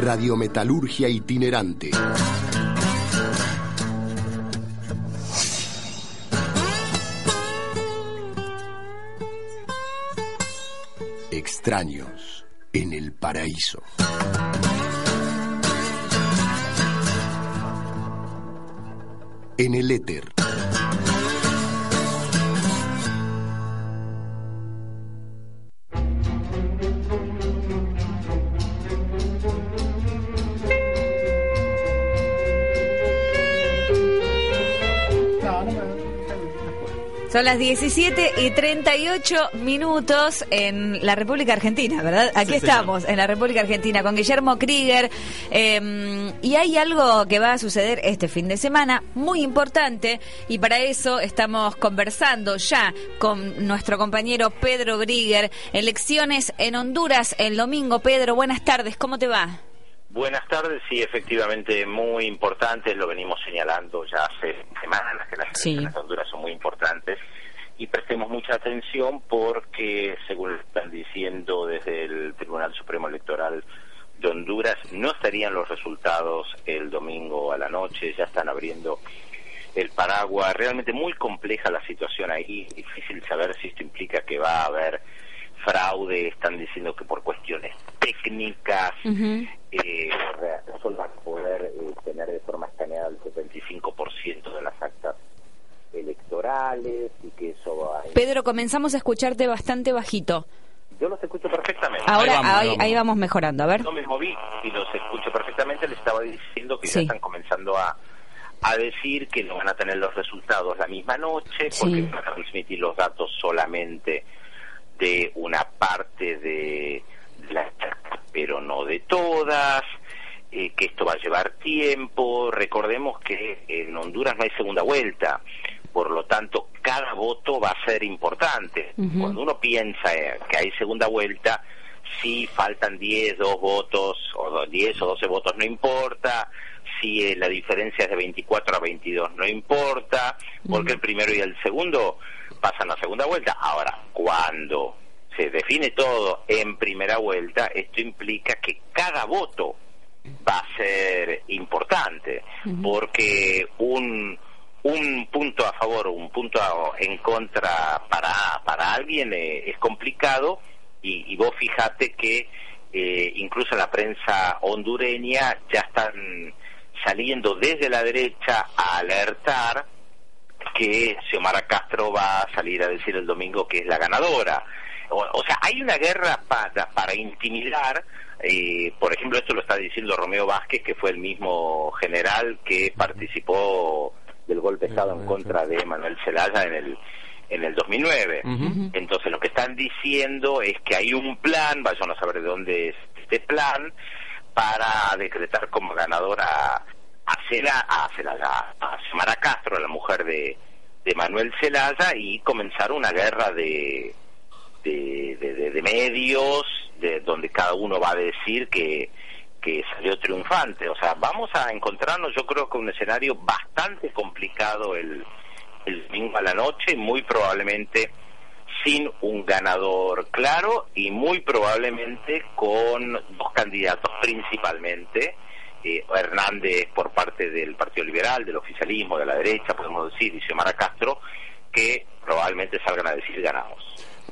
Radiometalurgia itinerante. Extraños en el paraíso. En el éter. Son las 17 y 38 minutos en la República Argentina, ¿verdad? Aquí estamos, en la República Argentina, con Guillermo Krieger. Eh, y hay algo que va a suceder este fin de semana muy importante, y para eso estamos conversando ya con nuestro compañero Pedro Krieger. Elecciones en Honduras el domingo. Pedro, buenas tardes, ¿cómo te va? Buenas tardes, sí, efectivamente muy importante, lo venimos señalando ya hace semanas que las elecciones de Honduras son muy importantes y prestemos mucha atención porque, según están diciendo desde el Tribunal Supremo Electoral de Honduras, no estarían los resultados el domingo a la noche, ya están abriendo el paraguas, realmente muy compleja la situación ahí, difícil saber si esto implica que va a haber fraude, están diciendo que por cuestiones técnicas eh, solo van a poder eh, tener de forma escaneada el 75% de las y que eso va a... Pedro, comenzamos a escucharte bastante bajito. Yo los escucho perfectamente. Ahora, ahí vamos, mejorando, a ver. No me moví y los escucho perfectamente, le estaba diciendo que ya están comenzando a a decir que no van a tener los resultados la misma noche porque van a transmitir los datos solamente de una parte de, la pero no de todas, eh, que esto va a llevar tiempo. Recordemos que en Honduras no hay segunda vuelta, por lo tanto cada voto va a ser importante. Cuando uno piensa eh, que hay segunda vuelta, si faltan 10, 2 votos, o 10 o 12 votos, no importa. Si eh, la diferencia es de 24 a 22, no importa, porque el primero y el segundo pasan a segunda vuelta. Ahora, cuando se define todo en primera vuelta, esto implica que cada voto va a ser importante, porque un, un punto a favor o un punto en contra para, para alguien eh, es complicado y, vos fijate que eh, incluso la prensa hondureña ya están saliendo desde la derecha a alertar que Xiomara Castro va a salir a decir el domingo que es la ganadora. O, sea, hay una guerra para, para intimidar. Eh, por ejemplo, esto lo está diciendo Romeo Vázquez, que fue el mismo general que participó del golpe de Estado en contra de Manuel Zelaya en el en el 2009. Entonces, lo que están diciendo es que hay un plan, vayan a saber de dónde es este plan, para decretar como ganadora a Celaya, a, Celaya, a Castro, la mujer de, de Manuel Zelaya, y comenzar una guerra de, de, de, medios, de donde cada uno va a decir que, que salió triunfante. O sea, vamos a encontrarnos, yo creo que un escenario bastante complicado el, el domingo a la noche, muy probablemente sin un ganador claro y muy probablemente con dos candidatos principalmente. Eh, Hernández por parte del Partido Liberal, del oficialismo, de la derecha, podemos decir, y Xiomara Castro, que probablemente salgan a decir ganamos.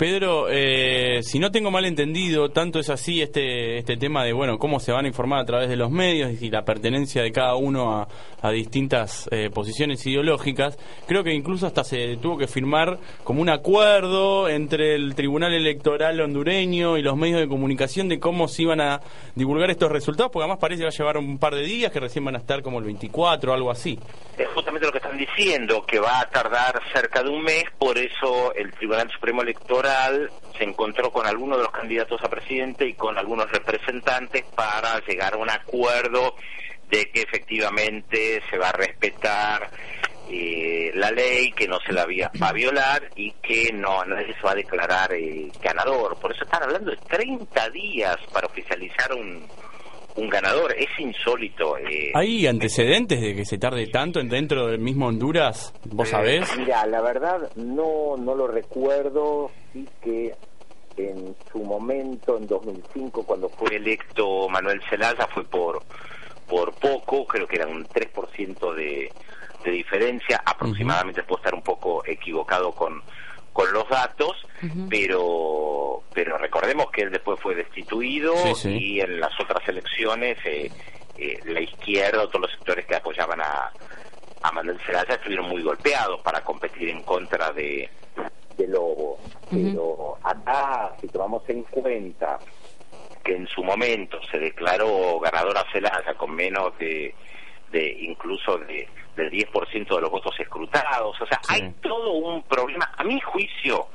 Pedro, eh, si no tengo mal entendido, tanto es así este, este tema de, bueno, cómo se van a informar a través de los medios y la pertenencia de cada uno a, distintas eh, posiciones ideológicas, creo que incluso hasta se tuvo que firmar como un acuerdo entre el Tribunal Electoral hondureño y los medios de comunicación de cómo se iban a divulgar estos resultados, porque además parece que va a llevar un par de días, que recién van a estar como el 24 o algo así. Es justamente lo que están diciendo, que va a tardar cerca de un mes, por eso el Tribunal Supremo Electoral se encontró con algunos de los candidatos a presidente y con algunos representantes para llegar a un acuerdo de que efectivamente se va a respetar eh, la ley, que no se la va a violar y que no nadie se va a declarar eh, ganador. Por eso están hablando de 30 días para oficializar un, un ganador. Es insólito. Eh, ¿Hay antecedentes de que se tarde tanto dentro del mismo Honduras? ¿Vos sabés? Mira, la verdad no, no lo recuerdo. Sí que en su momento, en 2005, cuando fue electo Manuel Zelaya, fue por, por poco, creo que era un 3% de, de diferencia, aproximadamente, puedo estar un poco equivocado con, con los datos, pero pero recordemos que él después fue destituido y en las otras elecciones eh, eh, la izquierda, todos los sectores que apoyaban a, a Manuel Zelaya estuvieron muy golpeados para competir en contra de, de Lobo. Pero acá, si tomamos en cuenta que en su momento se declaró ganadora Zelaya con menos de, de incluso de del 10% de los votos escrutados, o sea, hay todo un problema. A mi juicio,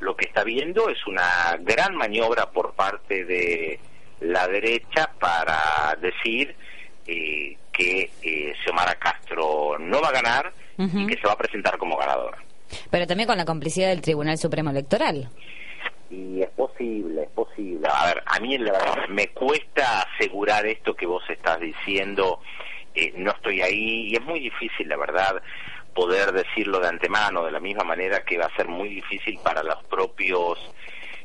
lo que está viendo es una gran maniobra por parte de la derecha para decir eh, que eh, Xiomara Castro no va a ganar y que se va a presentar como ganadora. Pero también con la complicidad del Tribunal Supremo Electoral. Y es posible, es posible. A ver, a mí la verdad me cuesta asegurar esto que vos estás diciendo. Eh, no estoy ahí y es muy difícil, la verdad, poder decirlo de antemano, de la misma manera que va a ser muy difícil para los propios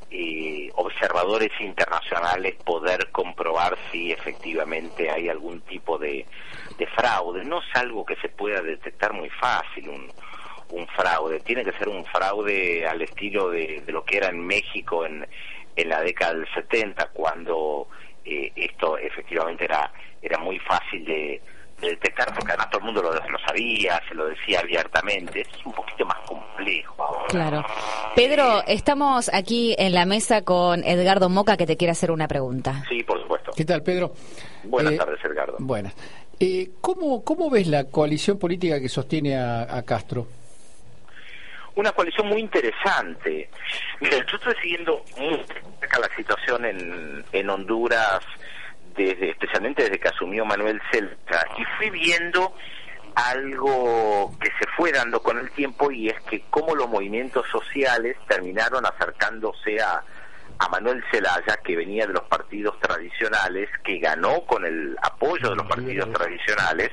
eh, observadores internacionales poder comprobar si efectivamente hay algún tipo de, fraude. No es algo que se pueda detectar muy fácil, un, fraude. Tiene que ser un fraude al estilo de, lo que era en México en, en la década del 70, cuando eh, esto efectivamente era, era muy fácil de, detectar, porque además todo el mundo lo, lo, sabía, se lo decía abiertamente. Es un poquito más complejo. Claro. Pedro, estamos aquí en la mesa con Edgardo Moca que te quiere hacer una pregunta. Sí, por supuesto. ¿Qué tal, Pedro? Buenas eh, tardes, Edgardo. Buenas. Eh, ¿cómo, ¿Cómo ves la coalición política que sostiene a, Castro? Una coalición muy interesante. Mira, yo estoy siguiendo muy cerca la situación en, en Honduras desde, especialmente desde que asumió Manuel Celta, y fui viendo algo que se fue dando con el tiempo y es que cómo los movimientos sociales terminaron acercándose a, a Manuel Zelaya, que venía de los partidos tradicionales, que ganó con el apoyo de los partidos tradicionales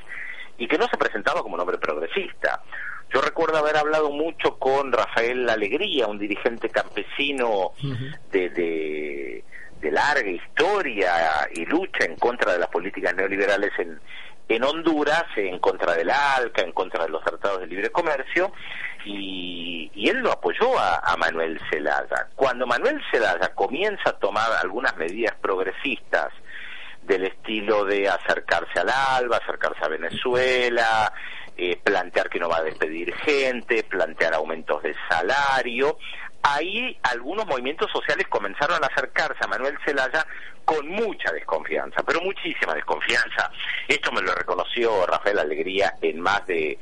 y que no se presentaba como un hombre progresista. Yo recuerdo haber hablado mucho con Rafael Alegría, un dirigente campesino de, de de larga historia y lucha en contra de las políticas neoliberales en, en Honduras, en contra del ALCA, en contra de los tratados de libre comercio, y, y él lo apoyó a, Manuel Zelaya. Cuando Manuel Zelaya comienza a tomar algunas medidas progresistas, del estilo de acercarse al ALBA, acercarse a Venezuela, eh, plantear que no va a despedir gente, plantear aumentos de salario, ahí algunos movimientos sociales comenzaron a acercarse a Manuel Zelaya con mucha desconfianza, pero muchísima desconfianza. Esto me lo reconoció Rafael Alegría en más de,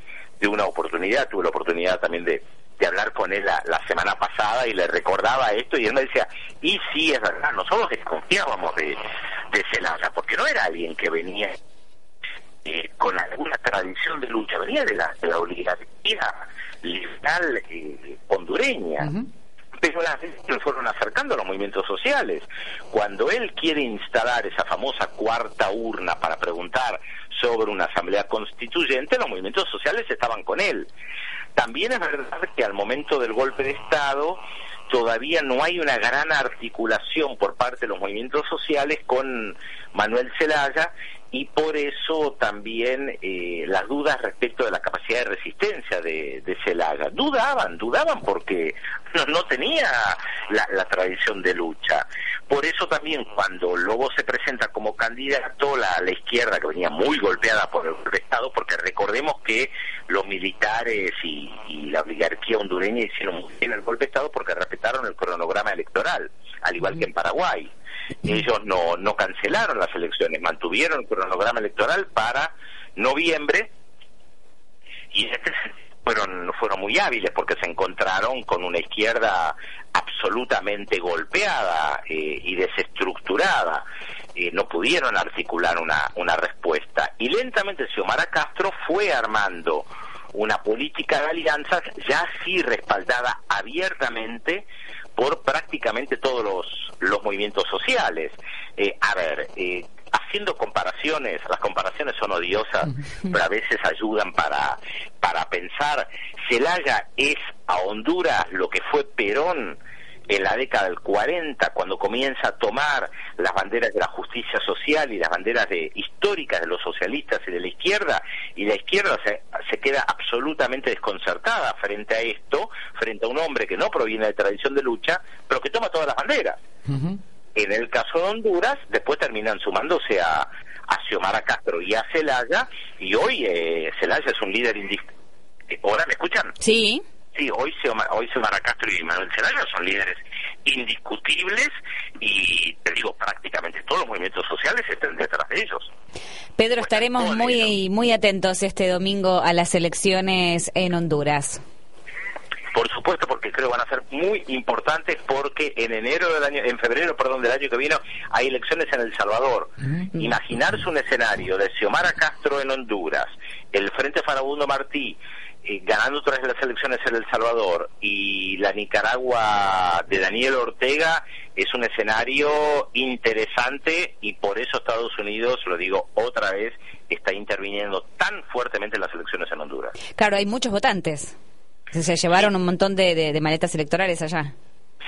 una oportunidad. Tuve la oportunidad también de, hablar con él la, semana pasada y le recordaba esto y él me decía, y sí, es verdad, nosotros desconfiábamos de, de Zelaya, porque no era alguien que venía eh, con alguna tradición de lucha, venía de la, de la oligarquía liberal eh, hondureña pero las fueron acercando a los movimientos sociales. Cuando él quiere instalar esa famosa cuarta urna para preguntar sobre una asamblea constituyente, los movimientos sociales estaban con él. También es verdad que al momento del golpe de Estado todavía no hay una gran articulación por parte de los movimientos sociales con Manuel Zelaya y por eso también eh, las dudas respecto de la capacidad de resistencia de, de Celaya. Dudaban, dudaban porque no, no tenía la, la, tradición de lucha. Por eso también cuando Lobo se presenta como candidato, la, la izquierda que venía muy golpeada por el Estado, porque recordemos que los militares y, la oligarquía hondureña hicieron muy bien el golpe de Estado porque respetaron el cronograma electoral, al igual que en Paraguay ellos no, no cancelaron las elecciones, mantuvieron el cronograma electoral para noviembre y este fueron, fueron muy hábiles porque se encontraron con una izquierda absolutamente golpeada eh, y desestructurada. Eh, no pudieron articular una, una respuesta. Y lentamente Xiomara Castro fue armando una política de alianzas ya sí respaldada abiertamente por prácticamente todos los, los movimientos sociales. Eh, a ver, eh, haciendo comparaciones, las comparaciones son odiosas, pero a veces ayudan para, para pensar, Celaya es a Honduras lo que fue Perón en la década del 40, cuando comienza a tomar las banderas de la justicia social y las banderas de, históricas de los socialistas y de la izquierda, y la izquierda se, se queda absolutamente desconcertada frente a esto, frente a un hombre que no proviene de tradición de lucha, pero que toma todas las banderas. En el caso de Honduras, después terminan sumándose a, a Xiomara Castro y a Celaya, y hoy eh, Celaya es un líder indiscutible. ¿Ahora me escuchan? Sí. Sí, hoy Xiomara, hoy Xiomara Castro y Manuel Celaya son líderes indiscutibles y te digo, prácticamente todos los movimientos sociales están detrás de ellos. Pedro, estaremos muy, muy atentos este domingo a las elecciones en Honduras. Por supuesto, porque creo van a ser muy importantes porque en enero del año, en febrero, perdón, del año que viene hay elecciones en El Salvador. Mm. Imaginarse un escenario de Xiomara Castro en Honduras, el Frente Farabundo Martí eh, ganando tras las elecciones en El Salvador y la Nicaragua de Daniel Ortega es un escenario interesante y por eso Estados Unidos, lo digo otra vez, está interviniendo tan fuertemente en las elecciones en Honduras. Claro, hay muchos votantes. Se llevaron un montón de, maletas electorales allá.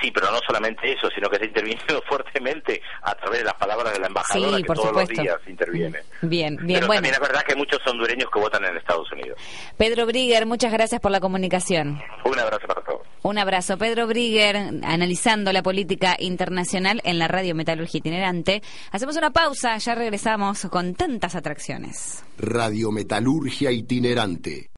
Sí, pero no solamente eso, sino que se interviniendo fuertemente a través de las palabras de la embajadora que todos los días interviene. Bien, bien, pero bueno. También es verdad que hay muchos hondureños que votan en Estados Unidos. Pedro Brigger, muchas gracias por la comunicación. Un abrazo para todos. Un abrazo. Pedro Brigger, analizando la política internacional en la radio Metalurgia Itinerante. Hacemos una pausa, ya regresamos con tantas atracciones. Radio Metalurgia Itinerante